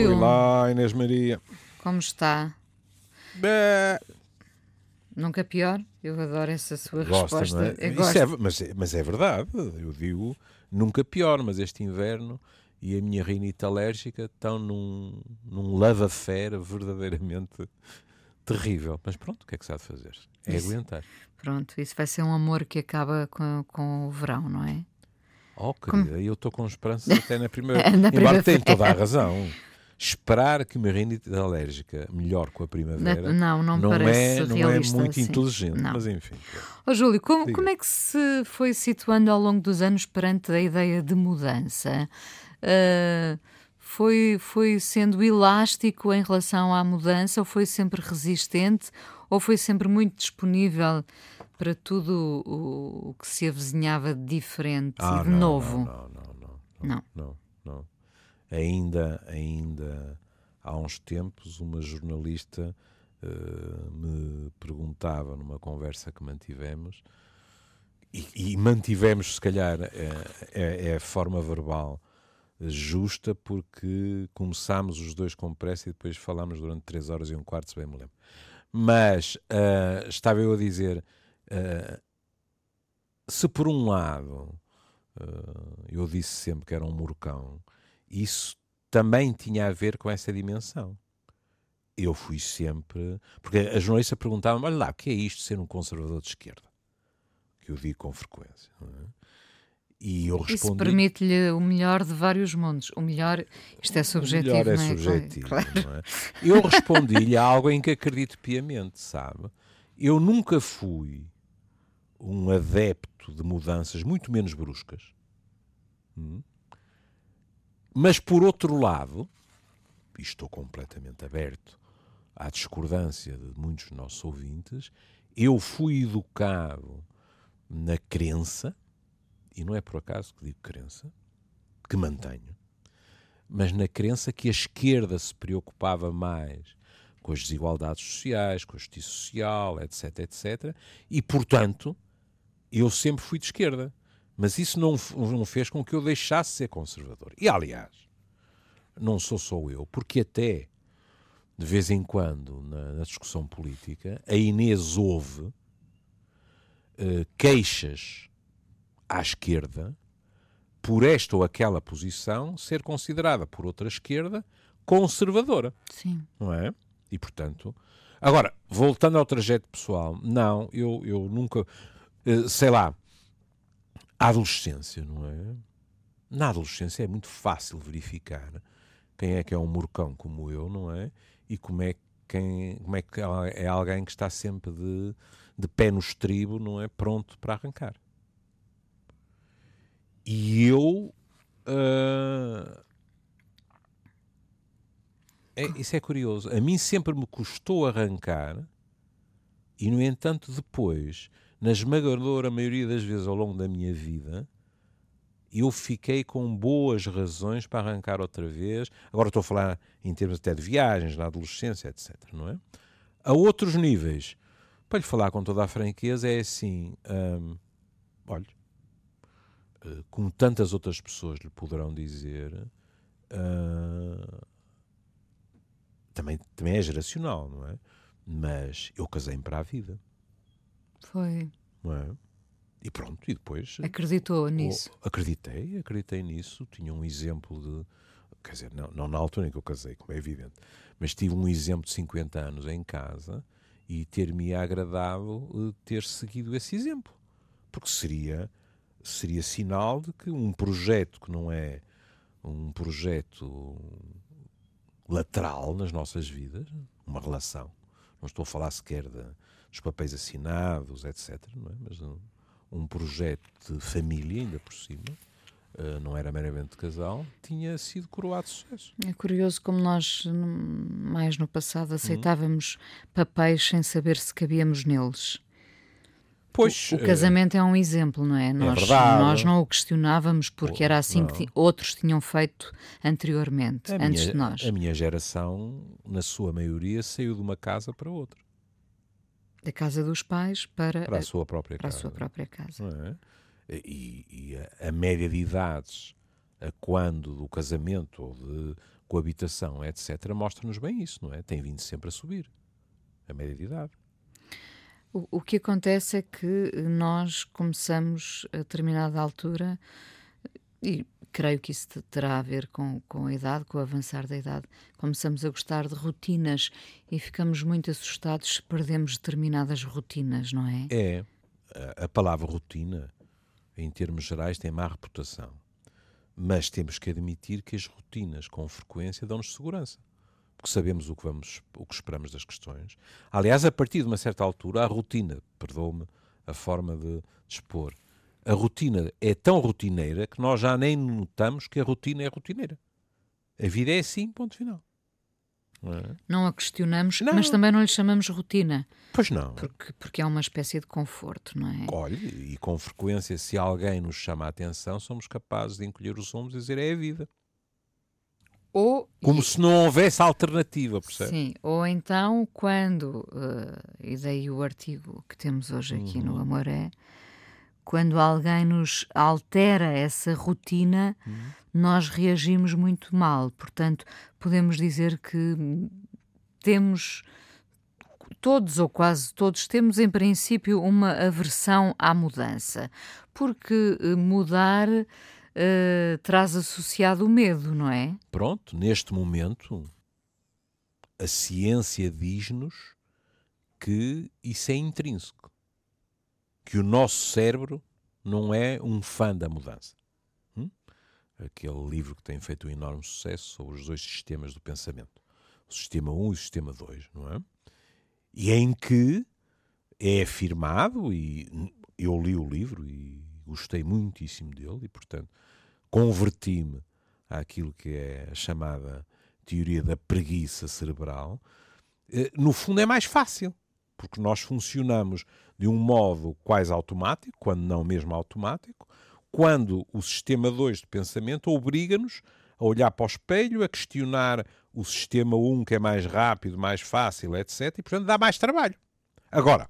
Olá, Júlio. Olá, Inês Maria. Como está? Bé. Nunca pior? Eu adoro essa sua Gosta, resposta. é? Isso gosto. é- mas, é- mas é verdade. Eu digo nunca pior, mas este inverno e a minha rinite alérgica estão num, num lava-fé verdadeiramente terrível. Mas pronto, o que é que se há de fazer? É Isso. aguentar. Pronto, isso vai ser um amor que acaba com, com o verão, não é? Oh, querida, eu estou com esperança até na primeira. Na Embora tenha primavera. toda a razão. Esperar que uma rinite alérgica melhore com a primavera não, não não, parece é, não é realista muito assim. inteligente. Não. Mas enfim. Ó Júlio, como, Diga. como é que se foi situando ao longo dos anos perante a ideia de mudança? Ah, foi, foi sendo elástico em relação à mudança, ou foi sempre resistente, ou foi sempre muito disponível para tudo o, o que se avizinhava de diferente Ah, e de não, novo? Não, não, não, Não. não, não. Ainda, ainda há uns tempos, uma jornalista eh, me perguntava numa conversa que mantivemos, e, e mantivemos, se calhar, é, é- é a forma verbal justa, porque começámos os dois com pressa e depois falámos durante três horas e um quarto, se bem me lembro. Mas ah, estava eu a dizer, ah, se por um lado Uh, eu disse sempre que era um murcão, isso também tinha a ver com essa dimensão. Eu fui sempre. Porque a jornalista perguntava-me: olha lá, o que é isto de ser um conservador de esquerda? Que eu digo com frequência. é? E eu Isso respondi. permite-lhe o melhor de vários mundos. O melhor, isto é subjetivo, melhor é é? subjetivo. Claro. é? Eu respondi-lhe algo em que acredito piamente, sabe? Eu nunca fui um adepto de mudanças muito menos bruscas. Hum. Mas, por outro lado, e estou completamente aberto à discordância de muitos dos nossos ouvintes, eu fui educado na crença, e não é por acaso que digo crença, que mantenho, mas na crença que a esquerda se preocupava mais com as desigualdades sociais, com a justiça social, etc, etc, e, portanto, eu sempre fui de esquerda. Mas isso não, não fez com que eu deixasse de ser conservador. E, aliás, não sou só eu, porque até, de vez em quando, na, na discussão política, a Inês ouve eh, queixas à esquerda por esta ou aquela posição ser considerada por outra esquerda conservadora, Sim. não é? E portanto, agora voltando ao trajeto pessoal, não, eu, eu nunca, eh, sei lá, a adolescência, não é? Na adolescência é muito fácil verificar quem é que é um murcão como eu, não é? E como é, quem, como é que é alguém que está sempre de, de pé no estribo, não é? Pronto para arrancar. E eu. ah, é- isso é curioso. A mim sempre me custou arrancar, e no entanto, depois, na esmagadora maioria das vezes ao longo da minha vida, eu fiquei com boas razões para arrancar outra vez. Agora estou a falar em termos até de viagens, na adolescência, etc. Não é? A outros níveis, para lhe falar com toda a franqueza, é assim: hum, olha, eh, como tantas outras pessoas lhe poderão dizer, ah, também, também é geracional, não é? Mas eu casei-me para a vida, Foi. é? E pronto, e depois. Acreditou nisso. Acreditei, acreditei nisso. Tinha um exemplo de. Quer dizer, não, não na altura em que eu casei, como é evidente, mas tive um exemplo de 50 anos em casa e ter-me agradado eh, ter seguido esse exemplo. Porque seria, seria sinal de que um projeto que não é um projeto lateral nas nossas vidas, uma relação, não estou a falar sequer de, dos papéis assinados, etc., é? mas um, um projeto de família, ainda por cima, eh, não era meramente casal, tinha sido coroado de sucesso. É curioso como nós, mais no Uhum. passado, aceitávamos papéis sem saber se cabíamos neles. Pois, O eh, casamento é um exemplo, não é? Nós, verdade. nós não o questionávamos porque era assim que não. ti- outros tinham feito anteriormente, a antes minha, de nós. A minha geração, na sua maioria, saiu de uma casa para outra, Da casa dos pais para, para a a, sua própria para a casa. sua própria casa. é? E, e a, a média de idades a quando do casamento ou de coabitação, etc., mostra-nos bem isso, não é? Tem vindo sempre a subir a média de idade. O, o que acontece é que nós começamos a determinada altura, e creio que isso terá a ver com, com a idade, com o avançar da idade, começamos a gostar de rotinas e ficamos muito assustados se perdemos determinadas rotinas, não é? É. A palavra rotina, em termos gerais, tem má reputação. Mas temos que admitir que as rotinas, com frequência, dão-nos segurança. Porque sabemos o que, vamos, o que esperamos das questões. Aliás, a partir de uma certa altura, a rotina, perdoa-me a forma de expor, a rotina é tão rotineira que nós já nem notamos que a rotina é rotineira. A vida é assim, ponto final. Não, é? não a questionamos, não. mas também não lhe chamamos rotina. Pois não. Porque, porque é uma espécie de conforto, não é? Olha, e com frequência, se alguém nos chama a atenção, somos capazes de encolher os ombros e dizer é a vida. Ou, Como e... se não houvesse alternativa, percebe? Sim, ou então quando, uh, e daí o artigo que temos hoje aqui uhum. no Amoré, quando alguém nos altera essa rotina, uhum. nós reagimos muito mal. Portanto, podemos dizer que temos todos ou quase todos temos em princípio uma aversão à mudança, porque eh, mudar uh, traz associado o medo, não é? Pronto, neste momento a ciência diz-nos que isso é intrínseco que o nosso cérebro não é um fã da mudança. Hum? Aquele livro que tem feito um enorme sucesso sobre os dois sistemas do pensamento. O sistema 1 e o sistema 2, não é? E em que é afirmado, e eu li o livro e gostei muitíssimo dele, e portanto converti-me àquilo que é a chamada teoria da preguiça cerebral. Eh, no fundo é mais fácil, porque nós funcionamos de um modo quase automático, quando não mesmo automático, quando o sistema 2 de pensamento obriga-nos a olhar para o espelho, a questionar o sistema 1, um, que é mais rápido, mais fácil, etc. E, portanto, dá mais trabalho. Agora,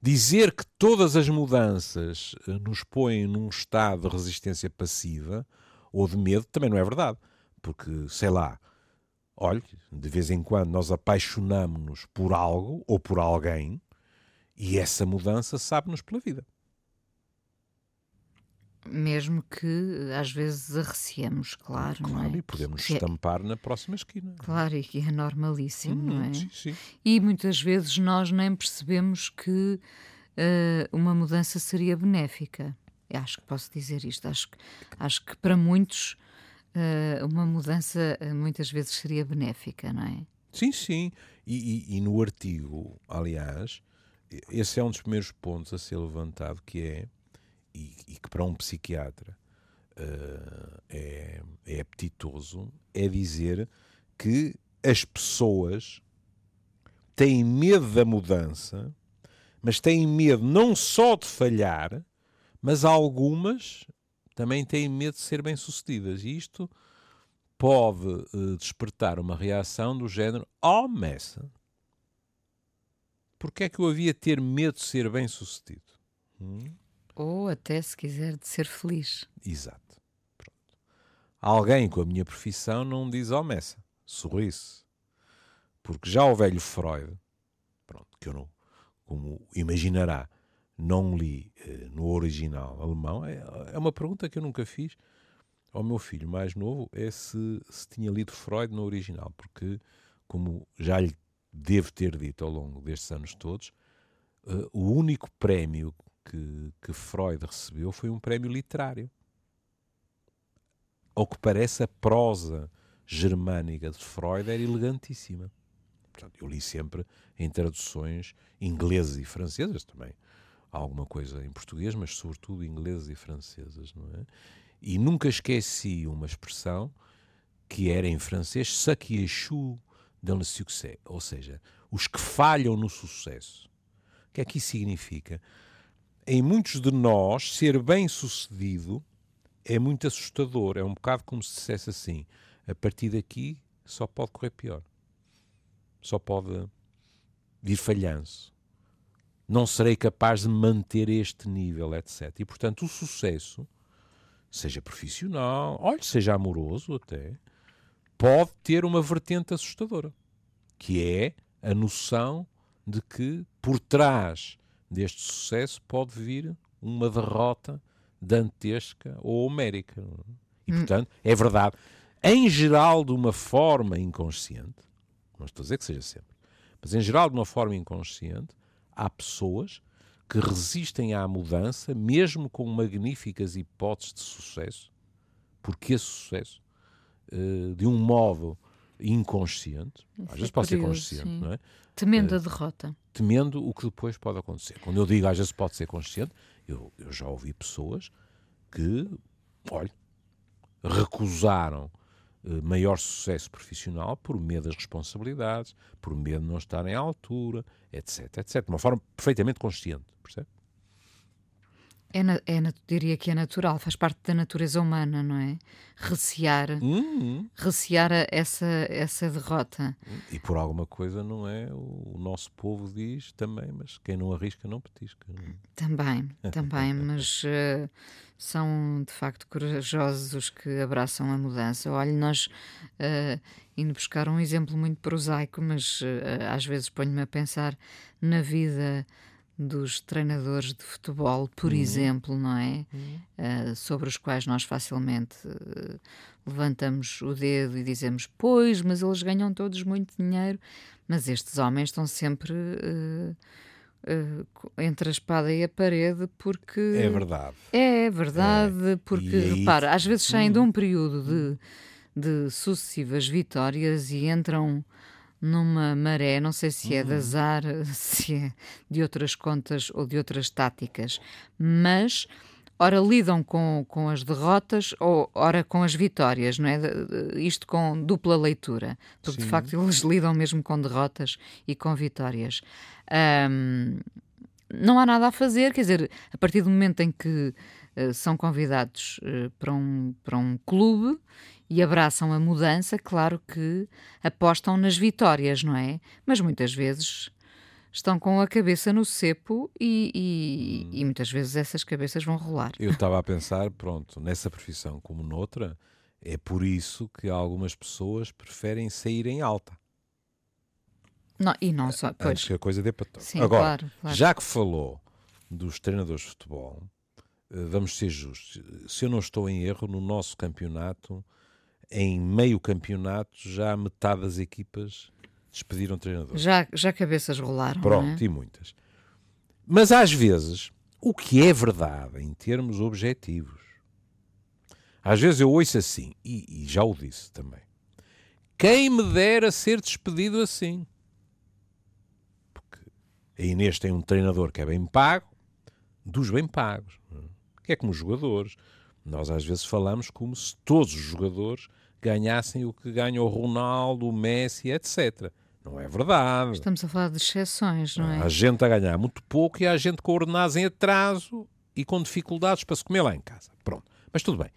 dizer que todas as mudanças eh, nos põem num estado de resistência passiva ou de medo também não é verdade. Porque, sei lá, olhe, de vez em quando nós apaixonamos-nos por algo ou por alguém e essa mudança sabe-nos pela vida. Mesmo que às vezes arreciemos, claro. Claro, não é? e podemos que é estampar é... na próxima esquina. Claro, e que é normalíssimo, hum, não é? Sim, sim. E muitas vezes nós nem percebemos que uh, uma mudança seria benéfica. Eu acho que posso dizer isto. Acho, acho que para muitos uh, uma mudança uh, muitas vezes seria benéfica, não é? Sim, sim. E, e, e no artigo, aliás, esse é um dos primeiros pontos a ser levantado, que é, e, e que para um psiquiatra uh, é, é apetitoso, é dizer que as pessoas têm medo da mudança, mas têm medo não só de falhar, mas algumas também têm medo de ser bem-sucedidas. E isto pode uh, despertar uma reação do género: Oh, Messa, porque é que eu havia ter medo de ser bem sucedido? Hum? Ou até, se quiser, de ser feliz. Exato. Pronto. Alguém com a minha profissão não diz ao Messa, sorriso. Porque já o velho Freud, pronto, que eu não, como imaginará, não li eh, no original alemão, é, é, uma pergunta que eu nunca fiz ao meu filho mais novo, é se, se tinha lido Freud no original, porque como já lhe devo ter dito ao longo destes anos todos, uh, o único prémio que, que Freud recebeu foi um prémio literário. Ao que parece, a prosa germânica de Freud era elegantíssima. Portanto, eu li sempre em traduções inglesas e francesas também. Há alguma coisa em português, mas sobretudo inglesas e francesas, não é? E nunca esqueci uma expressão que era em francês, ce qui échoue dans le succès, ou seja, os que falham no sucesso. O que é que isso significa? Em muitos de nós, ser bem sucedido é muito assustador. É um bocado como se dissesse assim: a partir daqui só pode correr pior, só pode vir falhanço. Não serei capaz de manter este nível, etc. E portanto, o sucesso, seja profissional, olha, seja amoroso até, pode ter uma vertente assustadora, que é a noção de que por trás deste sucesso pode vir uma derrota dantesca ou homérica. E, hum. portanto, é verdade, em geral, de uma forma inconsciente, não estou a dizer que seja sempre, mas em geral, de uma forma inconsciente, há pessoas que resistem à mudança, mesmo com magníficas hipóteses de sucesso, porque esse sucesso, uh, de um modo inconsciente, Isso às vezes é pode ser consciente, sim. não é? Temendo uh, a derrota. Temendo o que depois pode acontecer. Quando eu digo às vezes pode ser consciente, eu, eu já ouvi pessoas que, olha, recusaram maior sucesso profissional por medo das responsabilidades, por medo de não estarem à altura, etc, etc. De uma forma perfeitamente consciente, percebe? É, na, é diria que é natural, faz parte da natureza humana, não é? Recear, uhum. recear essa, essa derrota. E por alguma coisa, não é? O, nosso povo diz também, mas quem não arrisca não petisca. Não é? Também, também, mas uh, são de facto corajosos os que abraçam a mudança. Olha, nós uh, indo buscar um exemplo muito prosaico, mas uh, às vezes ponho-me a pensar na vida dos treinadores de futebol, por uhum. exemplo, não é? Uhum. Uh, sobre os quais nós facilmente uh, levantamos o dedo e dizemos, pois, mas eles ganham todos muito dinheiro. Mas estes homens estão sempre uh, entre a espada e a parede porque. É verdade. É, é verdade, é. porque, aí... repara, às vezes saem de um período de, de sucessivas vitórias e entram numa maré, não sei se é de uhum. azar, se é de outras contas ou de outras táticas, mas ora lidam com, com as derrotas ou ora com as vitórias, não é? Isto com dupla leitura, porque Sim. de facto eles lidam mesmo com derrotas e com vitórias. Um, não há nada a fazer, quer dizer, a partir do momento em que uh, são convidados uh, para, um, para um clube e abraçam a mudança, claro que apostam nas vitórias, não é? Mas muitas vezes estão com a cabeça no cepo e, e, e muitas vezes essas cabeças vão rolar. Eu estava a pensar, pronto, nessa profissão como noutra, é por isso que algumas pessoas preferem sair em alta. Não, e não só. Pois. Antes que a coisa dê para todo. Sim, Agora, claro, claro. já que falou dos treinadores de futebol, eh, vamos ser justos. Se eu não estou em erro, no nosso campeonato em meio campeonato, já metade das equipas despediram treinadores. Já, já cabeças rolaram. Pronto, é? e muitas. Mas às vezes, o que é verdade em termos objetivos, às vezes eu ouço assim, e, e já o disse também. Quem me dera ser despedido assim? Porque a Inês tem um treinador que é bem pago, dos bem pagos, é? que é como os jogadores. Nós às vezes falamos como se todos os jogadores ganhassem o que ganha o Ronaldo, o Messi, etc. Não é verdade. Estamos a falar de exceções, não é? Há gente a ganhar muito pouco e há gente com ordenados em atraso e com dificuldades para se comer lá em casa. Pronto. Mas tudo bem.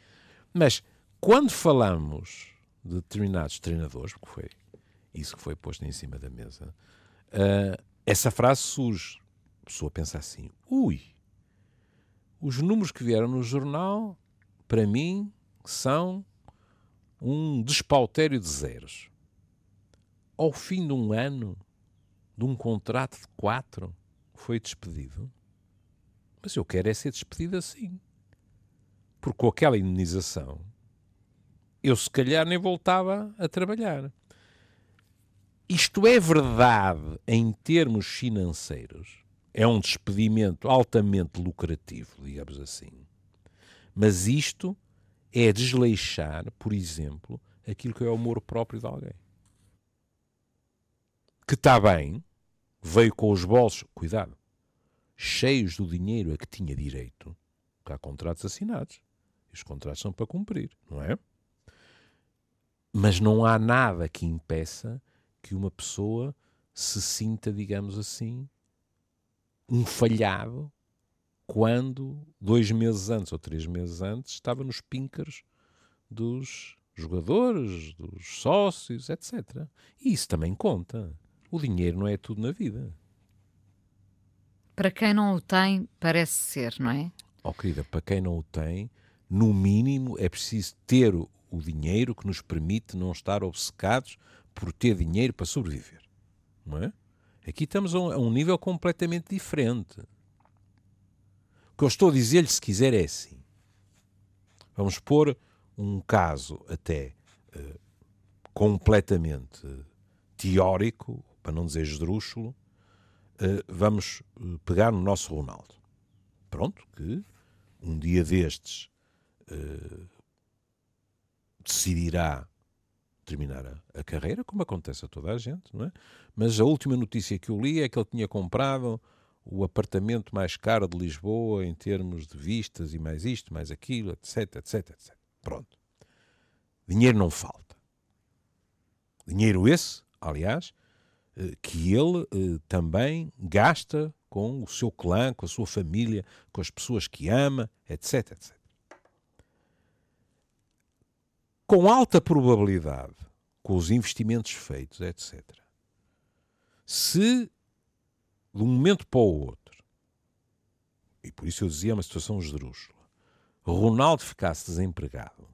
Mas quando falamos de determinados treinadores, porque foi isso que foi posto em cima da mesa, uh, essa frase surge. A pessoa pensa assim: ui, os números que vieram no jornal, para mim, são um despautério de zeros. Ao fim de um ano, de um contrato de quatro, foi despedido. Mas eu quero é ser despedido assim. Porque com aquela indenização, eu se calhar nem voltava a trabalhar. Isto é verdade em termos financeiros. É um despedimento altamente lucrativo, digamos assim. Mas isto é desleixar, por exemplo, aquilo que é o amor próprio de alguém. Que está bem, veio com os bolsos, cuidado, cheios do dinheiro a que tinha direito, que há contratos assinados. Os contratos são para cumprir, não é? Mas não há nada que impeça que uma pessoa se sinta, digamos assim, um falhado quando, dois meses antes ou três meses antes, estava nos píncaros dos jogadores, dos sócios, etc. E isso também conta. O dinheiro não é tudo na vida. Para quem não o tem, parece ser, não é? Oh, querida, para quem não o tem, no mínimo é preciso ter o dinheiro que nos permite não estar obcecados por ter dinheiro para sobreviver. Não é? Aqui estamos a um nível completamente diferente. O que eu estou a dizer-lhe, se quiser, é assim. Vamos pôr um caso até uh, completamente teórico, para não dizer esdrúxulo, uh, vamos uh, pegar no nosso Ronaldo. Pronto, que um dia destes decidirá terminar a, a, carreira, como acontece a toda a gente, não é? Mas a última notícia que eu li é que ele tinha comprado o apartamento mais caro de Lisboa em termos de vistas e mais isto, mais aquilo, etc, etc, etc. Pronto. Dinheiro não falta. Dinheiro esse, aliás, eh, que ele eh, também gasta com o seu clã, com a sua família, com as pessoas que ama, etc, etc. Com alta probabilidade, com os investimentos feitos, etc. Se de um momento para o outro, e por isso eu dizia uma situação esdrúxula, Ronaldo ficasse desempregado,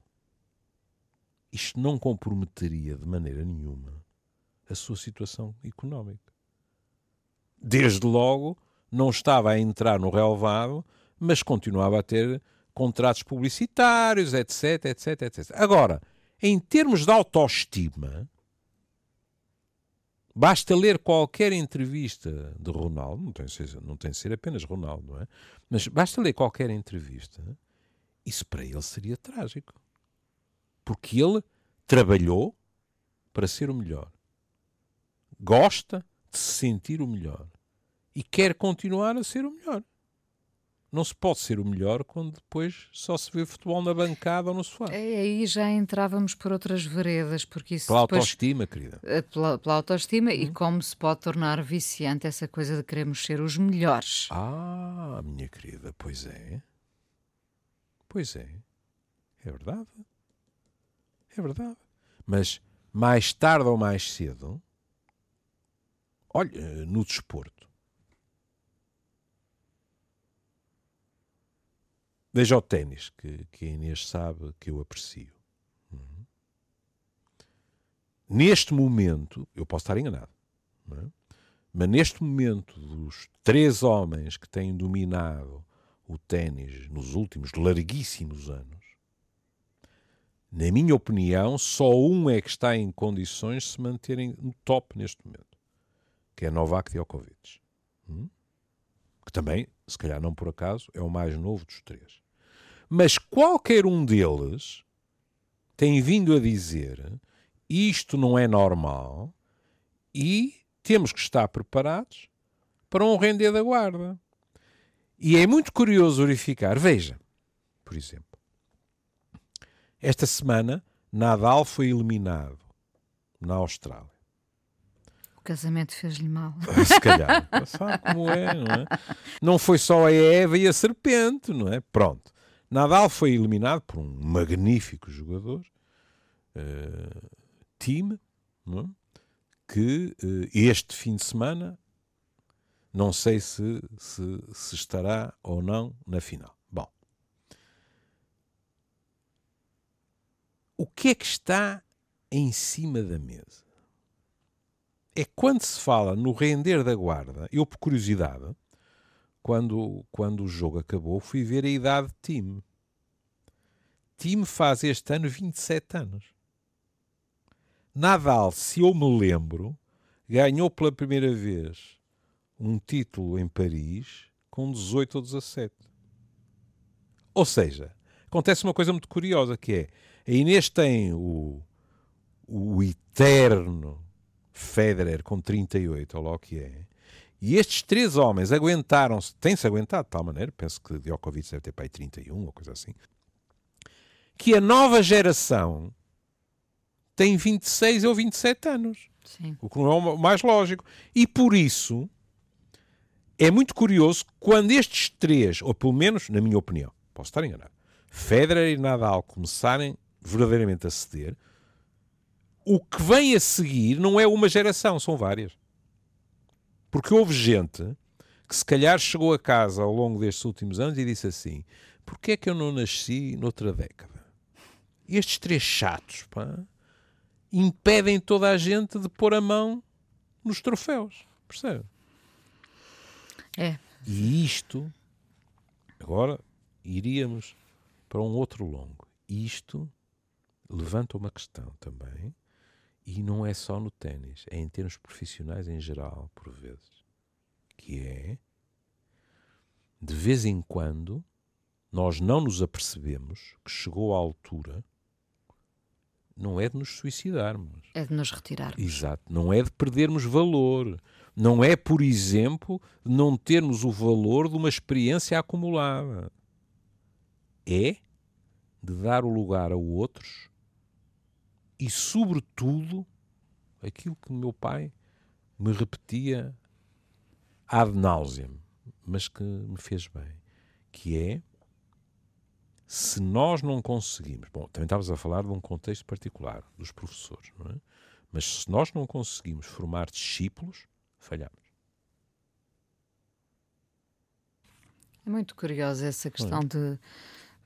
isto não comprometeria de maneira nenhuma a sua situação económica. Desde logo, não estava a entrar no relevado, mas continuava a ter contratos publicitários, etc, etc, etc. Agora, em termos de autoestima, Basta ler qualquer entrevista de Ronaldo, não tem, ser, não tem de ser apenas Ronaldo, não é? Mas basta ler qualquer entrevista, isso para ele seria trágico. Porque ele trabalhou para ser o melhor. Gosta de se sentir o melhor. E quer continuar a ser o melhor não se pode ser o melhor quando depois só se vê futebol na bancada ou no sofá. É, aí já entrávamos por outras veredas, porque isso Pela depois, autoestima, querida. Eh, pela, pela autoestima hum. e como se pode tornar viciante essa coisa de queremos ser os melhores. Ah, minha querida, pois é. Pois é. É verdade. É verdade. Mas mais tarde ou mais cedo, olha, no desporto, Veja o ténis, que, que a Inês sabe que eu aprecio. Uhum. Neste momento, eu posso estar enganado, é? mas neste momento, dos três homens que têm dominado o ténis nos últimos larguíssimos anos, na minha opinião, só um é que está em condições de se manterem no top neste momento, que é Novak Djokovic. Hum? Que também, se calhar não por acaso, é o mais novo dos três. Mas qualquer um deles tem vindo a dizer isto não é normal e temos que estar preparados para um render da guarda. E é muito curioso verificar, veja, por exemplo, esta semana Nadal foi eliminado na Austrália. O casamento fez-lhe mal. Se calhar, sabe como é, não é? Não foi só a Eva e a serpente, não é? Pronto. Nadal foi eliminado por um magnífico jogador, uh, time, é? que uh, este fim de semana não sei se, se, se estará ou não na final. Bom, o que é que está em cima da mesa? É quando se fala no render da guarda, eu por curiosidade, quando, quando o jogo acabou, fui ver a idade de time. Time faz este ano 27 anos. Nadal, se eu me lembro, ganhou pela primeira vez um título em Paris com 18 ou 17. Ou seja, acontece uma coisa muito curiosa que é a Inês tem o, o eterno Federer com 38, ou lá o que é, e estes três homens aguentaram-se, têm-se aguentado de tal maneira, penso que Djokovic deve ter para aí 31 ou coisa assim, que a nova geração tem 26 ou 27 anos. Sim. O que não é o mais lógico. E por isso é muito curioso quando estes três, ou pelo menos, na minha opinião, posso estar enganado, Federer e Nadal começarem verdadeiramente a ceder, o que vem a seguir não é uma geração, são várias. Porque houve gente que se calhar chegou a casa ao longo destes últimos anos e disse assim: porquê é que eu não nasci noutra década? estes três chatos pá, impedem toda a gente de pôr a mão nos troféus. Percebe? É. E isto, agora iríamos para um outro longo. Isto levanta uma questão também, e não é só no ténis, é em termos profissionais em geral, por vezes, que é de vez em quando nós não nos apercebemos que chegou a altura não é de nos suicidarmos. É de nos retirarmos. Exato. Não é de perdermos valor. Não é, por exemplo, de não termos o valor de uma experiência acumulada. É de dar o lugar a outros e, sobretudo, aquilo que meu pai me repetia ad nauseam, mas que me fez bem, que é se nós não conseguimos, bom, também estavas a falar de um contexto particular, dos professores, não é? Mas se nós não conseguimos formar discípulos, falhamos. É muito curiosa essa questão é. de,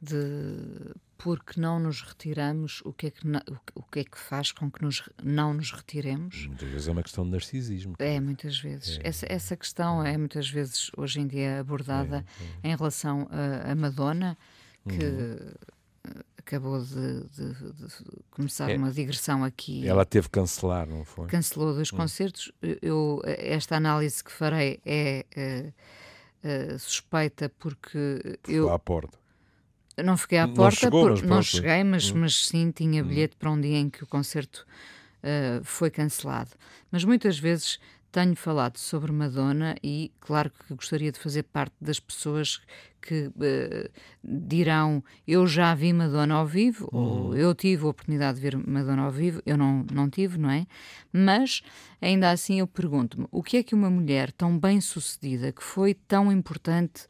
de porque não nos retiramos, o que, é que, o que é que faz com que nos, não nos retiremos? Muitas vezes é uma questão de narcisismo. É, muitas vezes. É. Essa, essa questão é muitas vezes, hoje em dia, abordada é, é. em relação a, a Madonna, que uhum. acabou de, de, de começar é. uma digressão aqui. Ela teve que cancelar, não foi? Cancelou dois uhum. concertos. Eu, esta análise que farei é, é, é suspeita porque Foi eu... à porta. Não fiquei à porta, chegou, por, não cheguei, mas, hum. mas sim tinha hum. bilhete para um dia em que o concerto uh, foi cancelado. Mas muitas vezes tenho falado sobre Madonna e, claro que gostaria de fazer parte das pessoas que uh, dirão eu já vi Madonna ao vivo, uhum. ou eu tive a oportunidade de ver Madonna ao vivo, eu não, não tive, não é? Mas, ainda assim, eu pergunto-me, o que é que uma mulher tão bem sucedida, que foi tão importante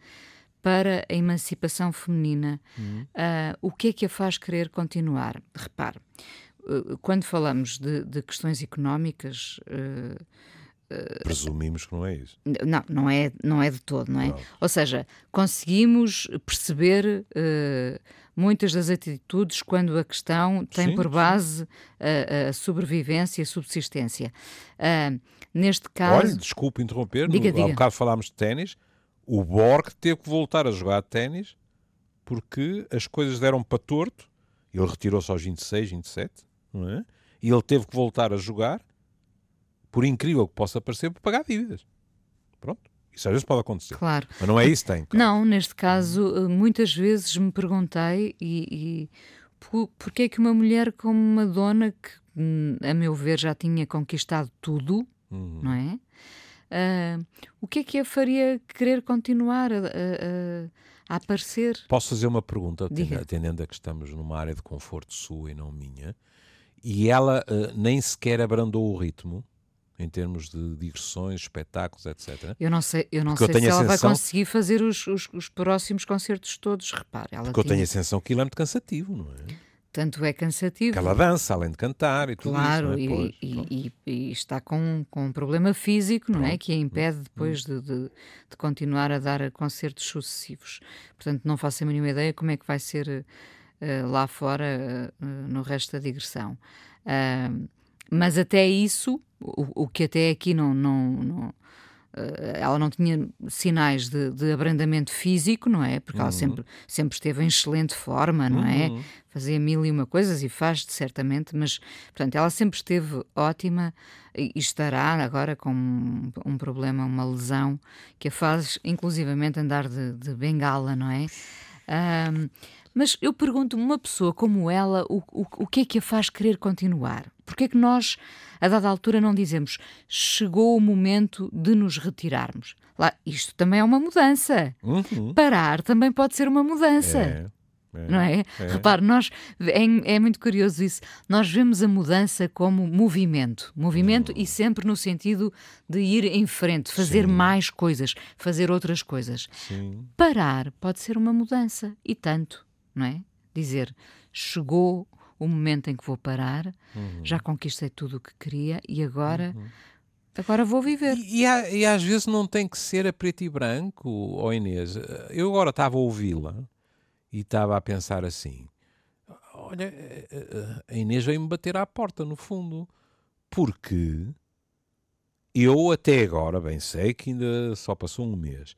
para a emancipação feminina, uhum. uh, o que é que a faz querer continuar? Repare, uh, quando falamos de, de questões económicas, Presumimos que não é isso. Não, não é, não é de todo, não é? Não. Ou seja, conseguimos perceber uh, muitas das atitudes quando a questão tem sim, por base a, a, sobrevivência e a subsistência. Uh, neste caso. Olha, desculpe interromper, diga, no, diga. há bocado falámos de ténis. O Borg teve que voltar a jogar ténis porque as coisas deram para torto. Ele retirou-se aos 26, 27, não é? E ele teve que voltar a jogar por incrível que possa parecer, por pagar dívidas. Pronto. Isso às vezes pode acontecer. Claro. Mas não é isso que tem. Claro. Não, neste caso, eh, muitas vezes me perguntei e, e por, porque é que uma mulher como Madonna, que hum, a meu ver já tinha conquistado tudo, uhum. não é? Uh, o que é que a faria querer continuar a, a, a aparecer? Posso fazer uma pergunta, Diga. atendendo a que estamos numa área de conforto sua e não minha, e ela uh, nem sequer abrandou o ritmo? em termos de digressões, espetáculos, etc. Eu não sei, eu não sei eu se ela vai conseguir fazer os, os, os, próximos concertos todos, repare. Ela porque tinha... eu tenho a sensação que ele é muito cansativo, não é? Tanto é cansativo. Que ela dança, além de cantar e tudo claro, isso. Claro, é? e, e, e, está com, com um problema físico, não é? Que a impede depois de, de, de, continuar a dar concertos sucessivos. Portanto, não faço a mínima ideia como é que vai ser uh, lá fora uh, no resto da digressão. Uh, mas até isso, o, o que até aqui não, não, não ela não tinha sinais de, de, abrandamento físico, não é? Porque uhum. ela sempre, sempre esteve em excelente forma, não é? uhum. é? Fazia mil e uma coisas e faz, certamente, mas, portanto, ela sempre esteve ótima e estará agora com um, um problema, uma lesão, que a faz, inclusivamente, andar de, de bengala, não é? Um, mas eu pergunto-me, uma pessoa como ela, o, o, o que é que a faz querer continuar? Porquê é que nós, a dada altura, não dizemos chegou o momento de nos retirarmos? Lá, isto também é uma mudança. Uhum. Parar também pode ser uma mudança. É. É, não é? é? Repare, nós, é, é, muito curioso isso. Nós vemos a mudança como movimento. Movimento uhum. e sempre no sentido de ir em frente, fazer Sim. mais coisas, fazer outras coisas. Sim. Parar pode ser uma mudança. E tanto não é? Dizer, chegou o momento em que vou parar, uhum. já conquistei tudo o que queria e agora. Uhum. Agora vou viver. E, e, e, às vezes não tem que ser a preto e branco, oh Inês. Eu agora estava a ouvi-la e estava a pensar assim: olha, a Inês veio-me bater à porta, no fundo, porque eu até agora, bem sei que ainda só passou um mês,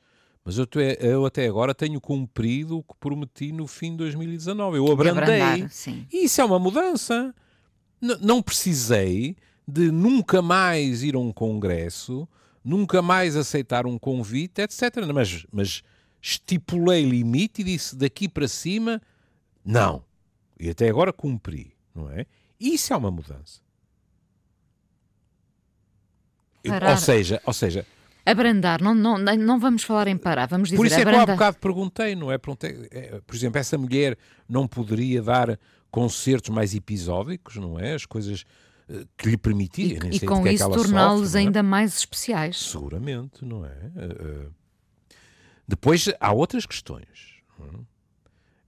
mas eu, eu, até agora tenho cumprido o que prometi no fim de 2019. Eu abrandei. Abrandar, e isso é uma mudança. N não precisei de nunca mais ir a um congresso, nunca mais aceitar um convite, etc. Mas, mas estipulei limite e disse daqui para cima, não. E até agora cumpri, não é? Isso é uma mudança. Parar. Ou seja, ou seja, abrandar, não, não, não vamos falar em parar, vamos dizer Por isso é abrandar. que eu há bocado perguntei, não é? Perguntei, é, por exemplo, essa mulher não poderia dar concertos mais episódicos, não é? As coisas uh, que lhe permitiriam. E, e com é isso torná-los é? ainda mais especiais. Seguramente, não é? Uh, depois há outras questões.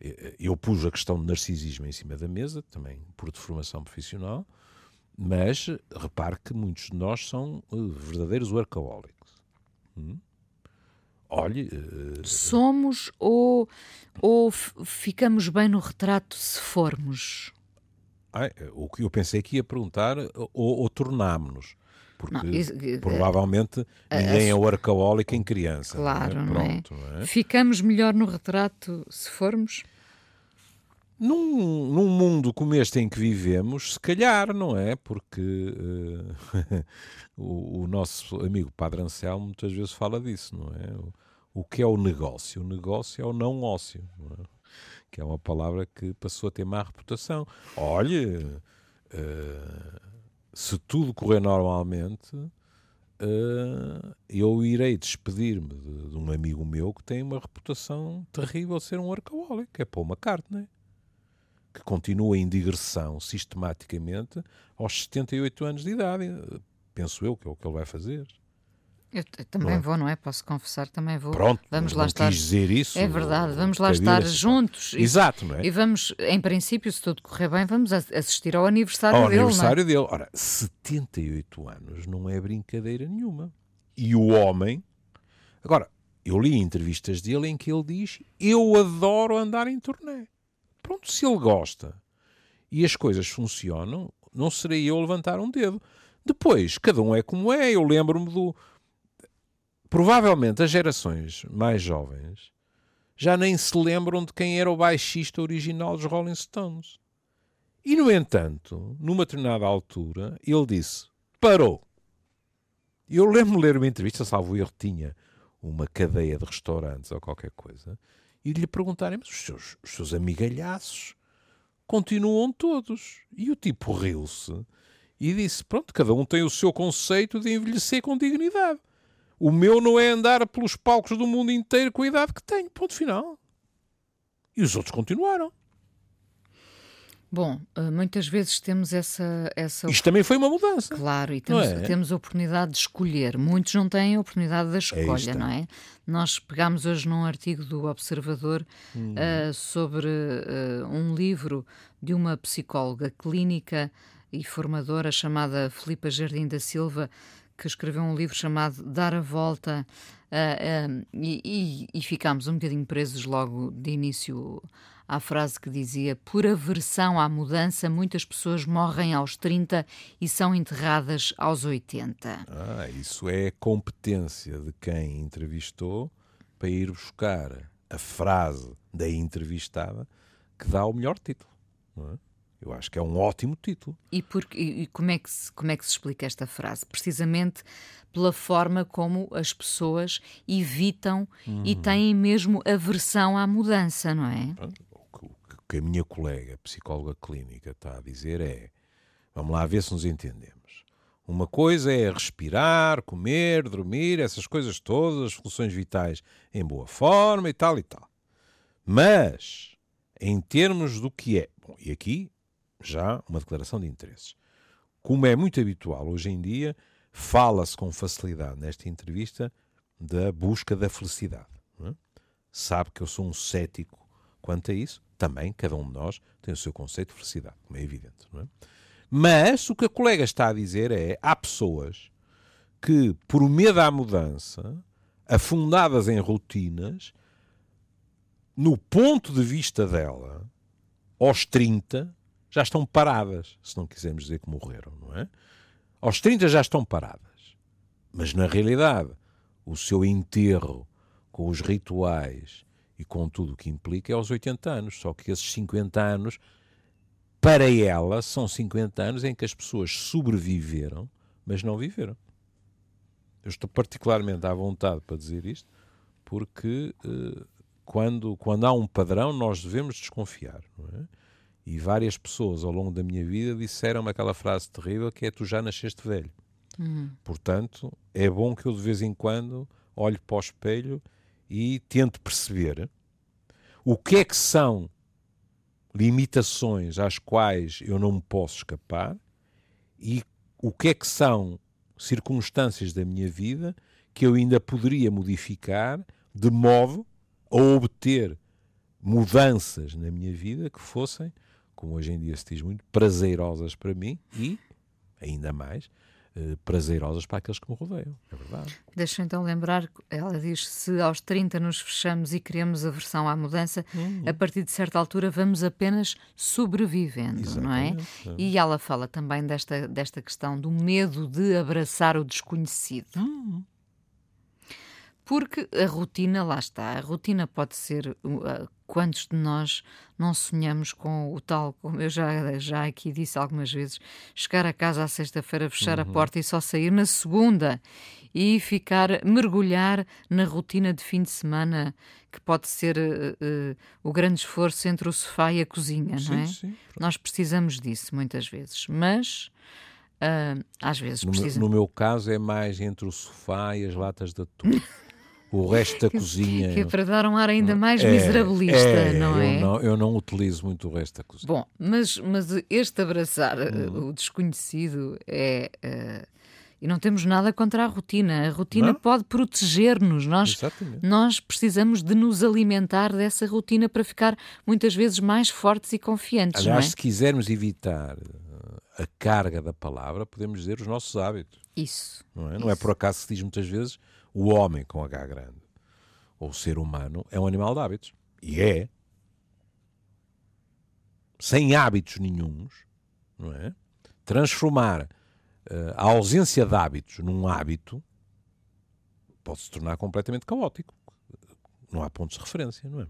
É? Eu pus a questão do narcisismo em cima da mesa, também por deformação profissional, mas repare que muitos de nós são verdadeiros workaholics. Hum? Olhe. Uh... Somos ou, ou ficamos bem no retrato se formos? Ah, o que eu pensei que ia perguntar, ou, ou tornámos-nos. Porque não, isso, provavelmente uh, ninguém uh, é workaholic em criança. Claro, não é? Pronto, não é? Ficamos melhor no retrato se formos? Num, num, mundo como este em que vivemos, se calhar, não é? Porque uh, o, o, nosso amigo Padre Anselmo muitas vezes fala disso, não é? O, o que é o negócio? O negócio é o não ócio, não é? que é uma palavra que passou a ter má reputação. Olhe, uh, se tudo correr normalmente, uh, eu irei despedir-me de, de, um amigo meu que tem uma reputação terrível de ser um workaholic, é Paul McCartney que continua em digressão sistematicamente aos 78 anos de idade. Penso eu que é o que ele vai fazer. Eu, também é? vou, não é? Posso confessar, também vou. Pronto, vamos lá estar. dizer isso. É verdade, vamos lá estar juntos. Exato, não é? E vamos, em princípio, se tudo correr bem, vamos assistir ao aniversário ao dele. Ao aniversário é? dele. Ora, 78 anos não é brincadeira nenhuma. E o homem. Agora, eu li entrevistas dele em que ele diz: Eu adoro andar em turnê. Pronto, se ele gosta e as coisas funcionam, não serei eu levantar um dedo. Depois, cada um é como é. Eu lembro-me do. Provavelmente as gerações mais jovens já nem se lembram de quem era o baixista original dos Rolling Stones. E, no entanto, numa determinada altura, ele disse: parou. Eu lembro-me de ler uma entrevista, salvo erro, tinha uma cadeia de restaurantes ou qualquer coisa, e lhe perguntarem, mas os seus, os seus amigalhaços continuam todos. E o tipo riu-se e disse: Pronto, cada um tem o seu conceito de envelhecer com dignidade. O meu não é andar pelos palcos do mundo inteiro com a idade que tenho. Ponto final. E os outros continuaram. Bom, eh, muitas vezes temos essa. essa... Isto também foi uma mudança. Claro, e temos, é? temos a oportunidade de escolher. Muitos não têm a oportunidade da é escolha, é não é? Nós pegámos hoje num artigo do Observador hum. uh, sobre uh, um livro de uma psicóloga clínica e formadora chamada Filipa Jardim da Silva, que escreveu um livro chamado Dar a Volta. Uh, e, e, e ficámos um bocadinho presos logo de início à frase que dizia: Por aversão à mudança, muitas pessoas morrem aos 30 e são enterradas aos 80. Ah, isso é competência de quem entrevistou para ir buscar a frase da entrevistada que dá o melhor título. Não é? Eu acho que é um ótimo título. E, por, e, como, é que se, como é que se explica esta frase? Precisamente pela forma como as pessoas evitam uhum. e têm mesmo aversão à mudança, não é? Que a minha colega, psicóloga clínica, está a dizer é: vamos lá ver se nos entendemos. Uma coisa é respirar, comer, dormir, essas coisas todas, as funções vitais em boa forma e tal e tal. Mas, em termos do que é, bom, e aqui já uma declaração de interesses. Como é muito habitual hoje em dia, fala-se com facilidade nesta entrevista da busca da felicidade. É? Sabe que eu sou um cético quanto a isso, também cada um de nós tem o seu conceito de felicidade, como é evidente. É? Mas o que a colega está a dizer é: há pessoas que, por medo à mudança, afundadas em rotinas, no ponto de vista dela, aos 30 já estão paradas, se não quisermos dizer que morreram, não é? Aos 30 já estão paradas. Mas na realidade, o seu enterro com os rituais e com tudo o que implica é aos 80 anos. Só que esses 50 anos, para ela, são 50 anos em que as pessoas sobreviveram, mas não viveram. Eu estou particularmente à vontade para dizer isto, porque eh, quando, quando há um padrão, nós devemos desconfiar. É? E várias pessoas ao longo da minha vida disseram-me aquela frase terrível que é tu já nasceste velho. Uhum. Portanto, é bom que eu de vez em quando olhe para o espelho e tente perceber o que é que são limitações às quais eu não me posso escapar e o que é que são circunstâncias da minha vida que eu ainda poderia modificar de modo a obter mudanças na minha vida que fossem, como hoje em dia se diz muito, prazerosas para mim e, ainda mais, eh, prazerosas para aqueles que me rodeiam. É verdade. Deixa então lembrar, ela diz: se aos 30 nos fechamos e criamos aversão à mudança, uhum. a partir de certa altura vamos apenas sobrevivendo, Exatamente. não é? E ela fala também desta, desta questão do medo de abraçar o desconhecido. Uhum. Porque a rotina, lá está, a rotina pode ser. Uh, quantos de nós não sonhamos com o tal, como eu já, já aqui disse algumas vezes, chegar a casa à sexta-feira, fechar uhum. a porta e só sair na segunda e ficar, mergulhar na rotina de fim de semana, que pode ser uh, uh, o grande esforço entre o sofá e a cozinha, sim, não é? Sim, nós precisamos disso muitas vezes, mas. Uh, às vezes no, precisamos. No meu caso é mais entre o sofá e as latas de atum. o resto da cozinha. Que é para dar um ar ainda mais é, miserabilista, é, não é? Eu não, eu não, utilizo muito o resto da cozinha. Bom, mas, mas este abraçar hum. o desconhecido é. Uh, e não temos nada contra a rotina. A rotina não? pode proteger-nos. Nós, nós precisamos de nos alimentar dessa rotina para ficar muitas vezes mais fortes e confiantes. Aliás, é? se quisermos evitar eh, a carga da palavra, podemos dizer os nossos hábitos. Isso. Não é, isso. não é por acaso que se diz muitas vezes o homem com H grande, ou o ser humano, é um animal de hábitos. E é. Sem hábitos nenhums, não é? Transformar uh, a ausência de hábitos num hábito pode se tornar completamente caótico. Não há pontos de referência, não é?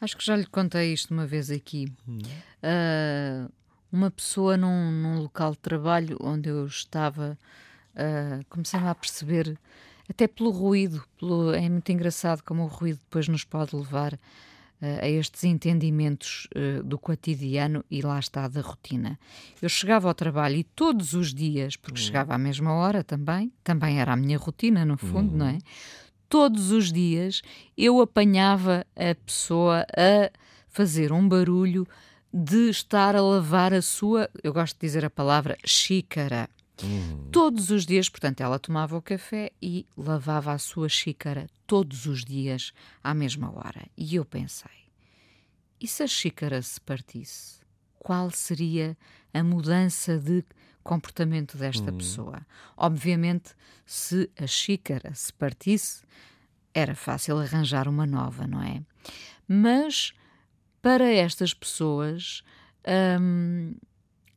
Acho que já lhe contei isto uma vez aqui. Hum. Uh, uma pessoa num, num, local de trabalho onde eu estava, uh, comecei-me a perceber até pelo ruído. Pelo, é muito engraçado como o ruído depois nos pode levar uh, a estes entendimentos uh, do cotidiano e lá está da rotina. Eu chegava ao trabalho e todos os dias, porque uhum. chegava à mesma hora também, também era a minha rotina no fundo, uhum. não é? Todos os dias eu apanhava a pessoa a fazer um barulho de estar a lavar a sua, eu gosto de dizer a palavra xícara. Uhum. Todos os dias, portanto, ela tomava o café e lavava a sua xícara todos os dias à mesma hora. E eu pensei: e se a xícara se partisse? Qual seria a mudança de comportamento desta uhum. pessoa? Obviamente, se a xícara se partisse, era fácil arranjar uma nova, não é? Mas para estas pessoas. Hum,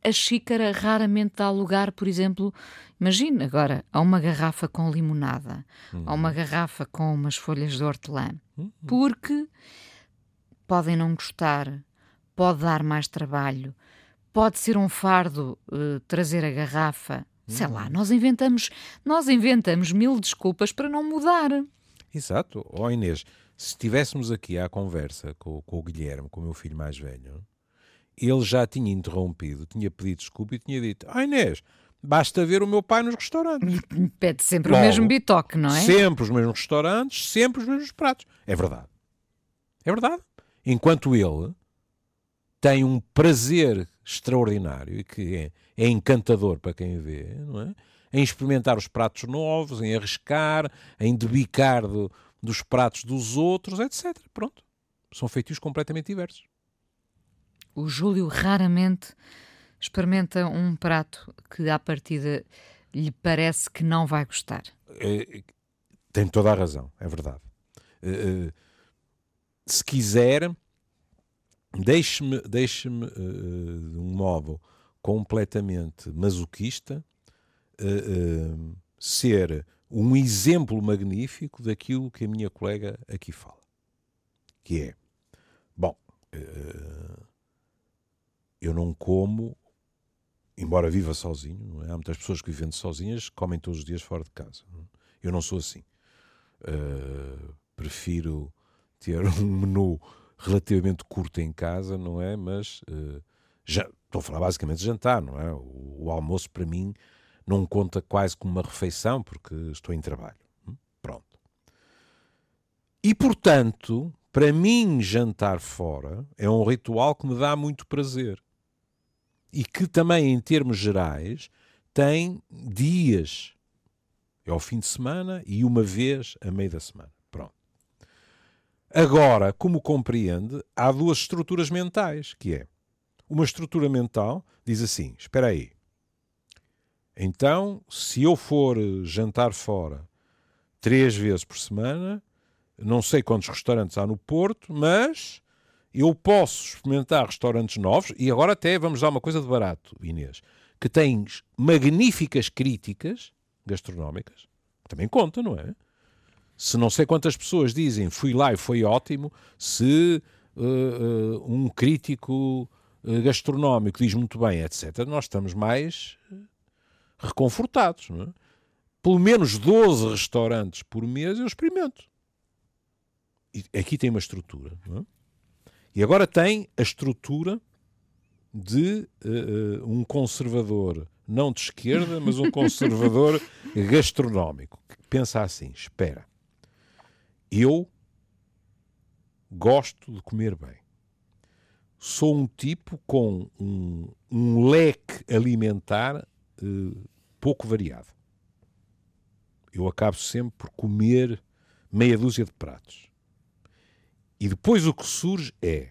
a xícara raramente dá lugar, por exemplo, imagina agora, a uma garrafa com limonada, uhum. a uma garrafa com umas folhas de hortelã, uhum. porque podem não gostar, pode dar mais trabalho, pode ser um fardo uh, trazer a garrafa, uhum. sei lá, uhum. nós inventamos, nós inventamos mil desculpas para não mudar. Exato. Ó oh Inês, se estivéssemos aqui à conversa com, com o Guilherme, com o meu filho mais velho, ele já tinha interrompido, tinha pedido desculpa e tinha dito: Ah, Inês, basta ver o meu pai nos restaurantes. Pede sempre Logo, o mesmo bitoque, não é? Sempre os mesmos restaurantes, sempre os mesmos pratos. É verdade. É verdade. Enquanto ele tem um prazer extraordinário e que é, é encantador para quem vê, não é? Em experimentar os pratos novos, em arriscar, em debicar do, dos pratos dos outros, etc. Pronto. São feitios completamente diversos o Júlio raramente experimenta um prato que, à partida, lhe parece que não vai gostar. É, tem toda a razão, é verdade. Uh, se quiser, deixe-me, deixe-me uh, de um modo completamente masoquista, uh, uh, ser um exemplo magnífico daquilo que a minha colega aqui fala. Que é, bom, eu não como, embora viva sozinho, é? há muitas pessoas que vivem sozinhas comem todos os dias fora de casa. Não? É? Eu não sou assim. prefiro ter um menu relativamente curto em casa, não é? Mas uh, já estou a falar basicamente de jantar, não é? O, o, almoço para mim não conta quase como uma refeição porque estou em trabalho. Hum? Pronto. E portanto, para mim jantar fora é um ritual que me dá muito prazer e que também em termos gerais tem dias. É ao fim de semana e uma vez a meio da semana. Agora, como compreende, há duas estruturas mentais, que é uma estrutura mental diz assim: espera aí. Então, se eu for jantar fora três vezes por semana, não sei quantos restaurantes há no Porto, mas eu posso experimentar restaurantes novos e agora até vamos dar uma coisa de barato, Inês, que tens magníficas críticas gastronómicas, também conta, não é? se não sei quantas pessoas dizem fui lá e foi ótimo, se uh, uh, um crítico uh, gastronómico diz muito bem, etc., nós estamos mais reconfortados. É? Pelo menos 12 restaurantes por mês eu experimento. E aqui tem uma estrutura. É? E agora tem a estrutura de um conservador, não de esquerda, mas um conservador gastronómico, que pensa assim: espera, eu gosto de comer bem. Sou um tipo com um, um leque alimentar uh, pouco variado. Eu acabo sempre por comer meia dúzia de pratos. E depois o que surge é: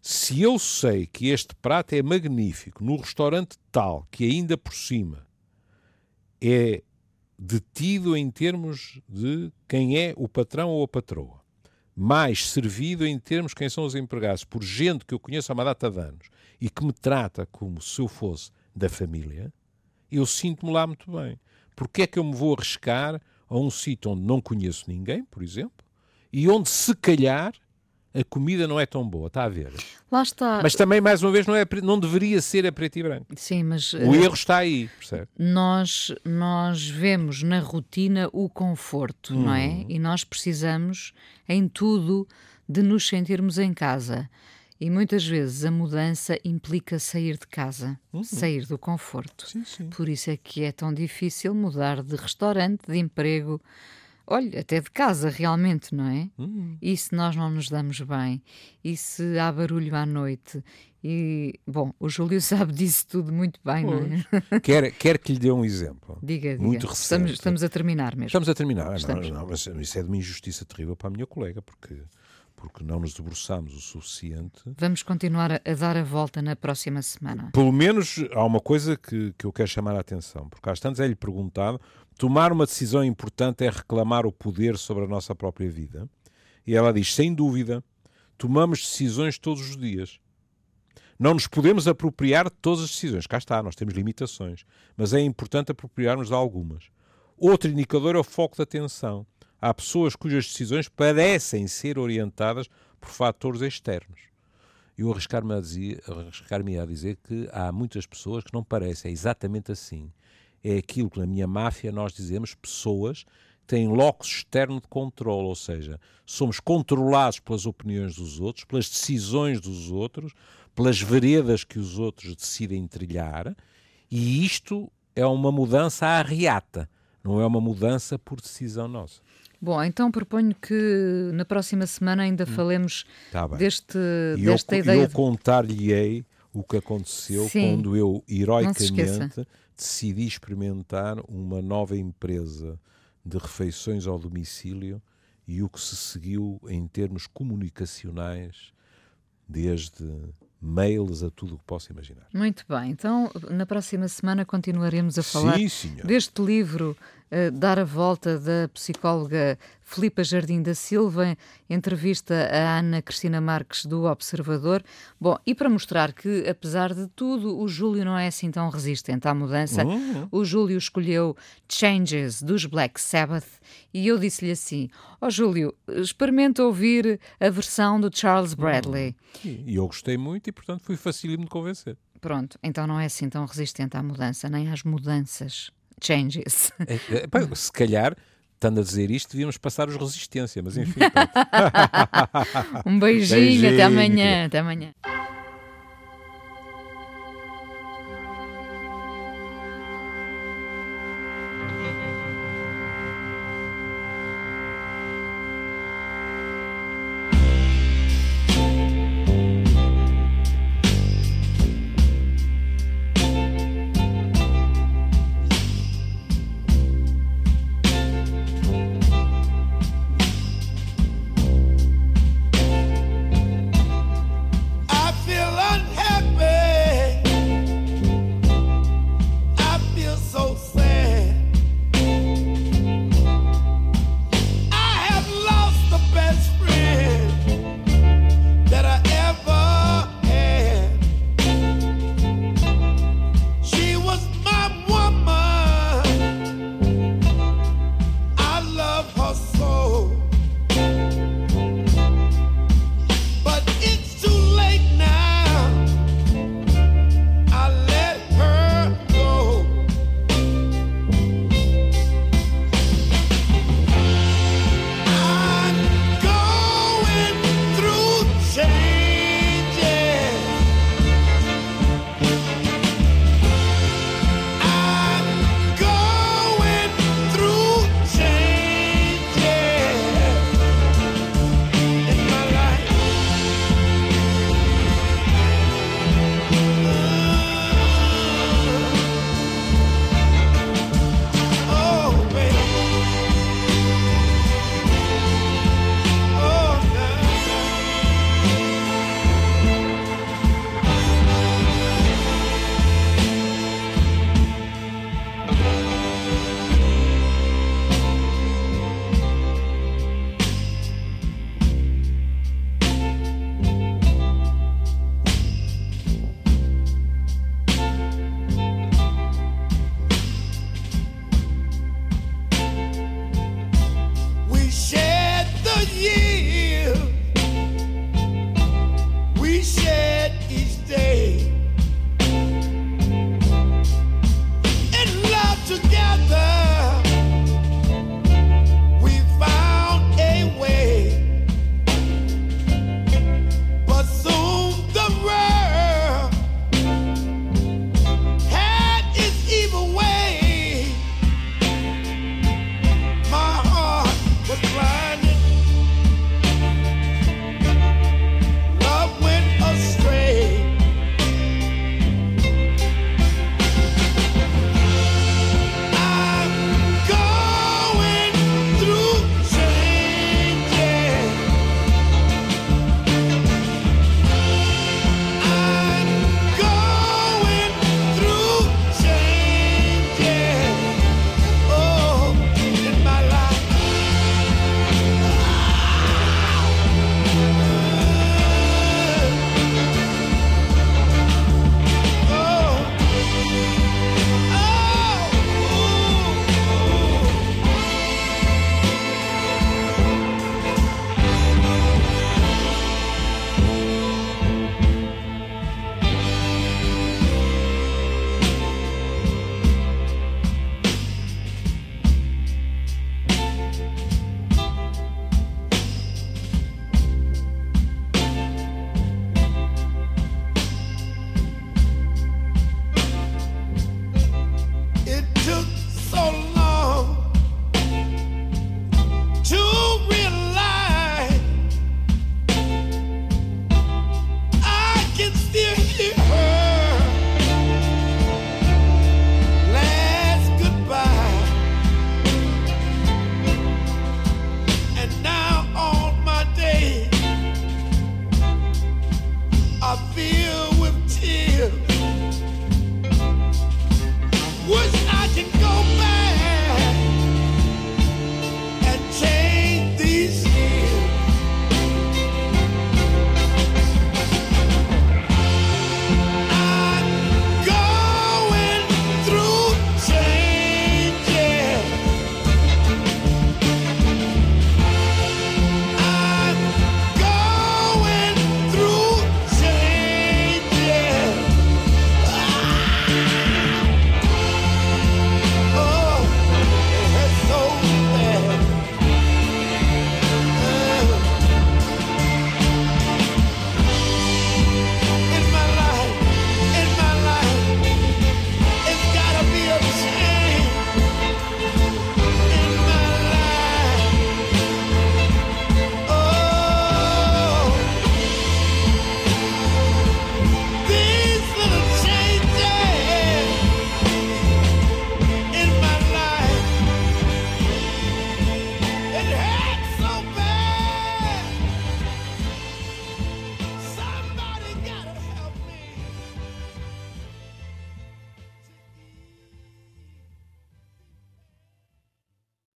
se eu sei que este prato é magnífico no restaurante tal, que ainda por cima é detido em termos de quem é o patrão ou a patroa, mais servido em termos de quem são os empregados, por gente que eu conheço há uma data de anos e que me trata como se eu fosse da família, eu sinto-me lá muito bem. Porque é que eu me vou arriscar a um sítio onde não conheço ninguém, por exemplo, e onde se calhar a comida não é tão boa, está a ver? Lá está. Mas também, mais uma vez, não, é, não deveria ser a preto e branco. Sim, mas... O uh, erro está aí, percebe? Nós, nós vemos na rotina o conforto, hum. não é? Uhum. E nós precisamos, em tudo, de nos sentirmos em casa. E muitas vezes a mudança implica sair de casa, uhum. sair do conforto. Sim, sim. Por isso é que é tão difícil mudar de restaurante, de emprego, olha, até de casa realmente, não é? Hum. E se nós não nos damos bem? E se há barulho à noite? E, bom, o Júlio sabe disso tudo muito bem, pois. não é? Quer, quer que lhe dê um exemplo? Diga, diga. Muito recente. Estamos, estamos a terminar mesmo. Estamos a terminar, estamos. Não, não, mas isso é de uma injustiça terrível para a minha colega, porque porque não nos debruçamos o suficiente. Vamos continuar a, a, dar a volta na próxima semana. Pelo menos há uma coisa que, que eu quero chamar a atenção, porque às tantas é-lhe perguntado Tomar uma decisão importante é reclamar o poder sobre a nossa própria vida. E ela diz: sem dúvida, tomamos decisões todos os dias. Não nos podemos apropriar de todas as decisões. Cá está, nós temos limitações. Mas é importante apropriarmos de algumas. Outro indicador é o foco de atenção. Há pessoas cujas decisões parecem ser orientadas por fatores externos. Eu arriscar-me a, dizer, arriscar a dizer que há muitas pessoas que não parecem, é exatamente assim é aquilo que na minha máfia nós dizemos pessoas têm locus externo de controle, ou seja, somos controlados pelas opiniões dos outros, pelas decisões dos outros, pelas veredas que os outros decidem trilhar, e isto é uma mudança à reata, não é uma mudança por decisão nossa. Bom, então proponho que na próxima semana ainda hum. falemos tá deste, desta eu, ideia. Eu contar-lhe-ei o que aconteceu Sim, quando eu, heroicamente, decidi experimentar uma nova empresa de refeições ao domicílio e o que se seguiu em termos comunicacionais, desde mails a tudo o que possa imaginar. Muito bem, então na próxima semana continuaremos a falar sim, deste livro uh, dar a volta da psicóloga Filipa Jardim da Silva, entrevista a Ana Cristina Marques do Observador. Bom, e para mostrar que, apesar de tudo, o Júlio não é assim tão resistente à mudança, uhum. o Júlio escolheu Changes dos Black Sabbath e eu disse-lhe assim: Ó oh, Júlio, experimenta ouvir a versão do Charles Bradley. Uhum. E eu gostei muito e, portanto, fui facílimo de convencer. Pronto, então não é assim tão resistente à mudança, nem às mudanças. Changes. É, é, se calhar estando a dizer isto, devíamos passar os resistência, mas enfim. um beijinho, beijinho, até amanhã. Até amanhã.